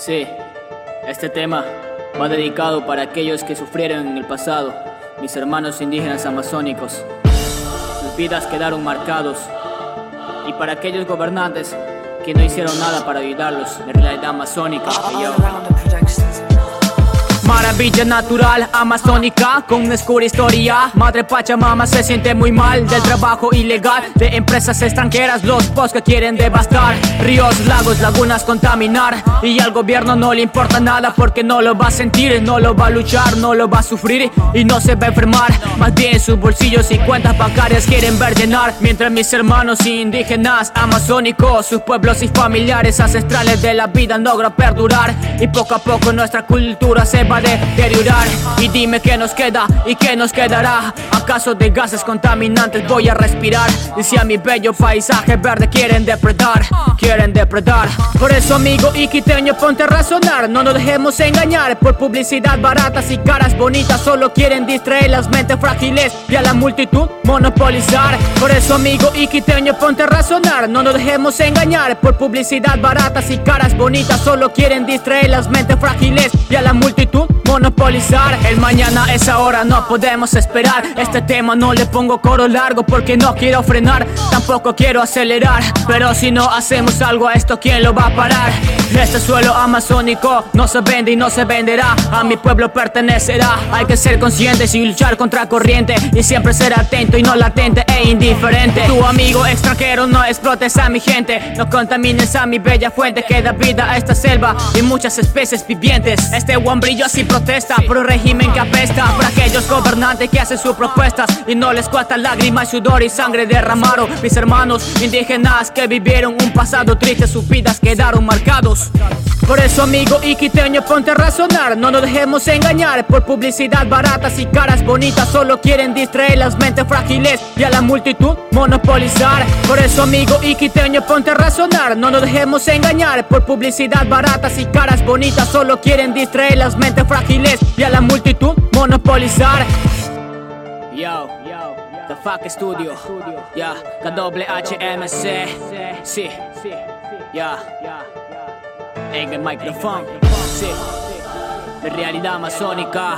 Sí, este tema va dedicado para aquellos que sufrieron en el pasado, mis hermanos indígenas amazónicos. Sus vidas quedaron marcados. Y para aquellos gobernantes que no hicieron nada para ayudarlos en realidad amazónica. Maravilla natural amazónica con una oscura historia. Madre Pachamama se siente muy mal del trabajo ilegal de empresas extranjeras. Los pos que quieren devastar ríos, lagos, lagunas contaminar. Y al gobierno no le importa nada porque no lo va a sentir, no lo va a luchar, no lo va a sufrir y no se va a enfermar. Más bien sus bolsillos y cuentas bancarias quieren ver llenar. Mientras mis hermanos indígenas amazónicos, sus pueblos y familiares ancestrales de la vida logran perdurar. Y poco a poco nuestra cultura se va deteriorar. Y dime qué nos queda y qué nos quedará. ¿Acaso de gases contaminantes voy a respirar? Y si a mi bello paisaje verde quieren depredar Quieren depredar. Por eso amigo y quiteño ponte a razonar. No nos dejemos engañar por publicidad baratas y caras bonitas Solo quieren distraer las mentes frágiles y a la multitud monopolizar. Por eso amigo y quiteño ponte a razonar. No nos dejemos engañar por publicidad baratas y caras bonitas Solo quieren distraer las mentes frágiles y a la multitud monopolizar. El mañana es ahora, no podemos esperar. Este tema no le pongo coro largo porque no quiero frenar. Tampoco quiero acelerar Pero si no hacemos algo a esto, ¿quién lo va a parar? Este suelo amazónico no se vende y no se venderá. A mi pueblo pertenecerá. Hay que ser conscientes y luchar contra corriente. Y siempre ser atento y no latente e indiferente. Tu amigo extranjero no explotes a mi gente. No contamines a mi bella fuente Que da vida a esta selva y muchas especies vivientes. Este guambrillo así protesta por un régimen que apesta. Por aquellos gobernantes que hacen sus propuestas Y no les cuesta lágrimas, sudor y sangre derramaron. Mis hermanos indígenas que vivieron un pasado triste Sus vidas quedaron marcados por eso amigo y quiteño ponte a razonar. No nos dejemos engañar por publicidad baratas y caras bonitas. Solo quieren distraer las mentes frágiles y a la multitud monopolizar. Por eso amigo y quiteño ponte a razonar. No nos dejemos engañar por publicidad baratas y caras bonitas. Solo quieren distraer las mentes frágiles y a la multitud monopolizar. Yo, yo, The Fuck Studio, ya, KWHMC, sí, ya, en el micrófono, sí, de realidad amazónica.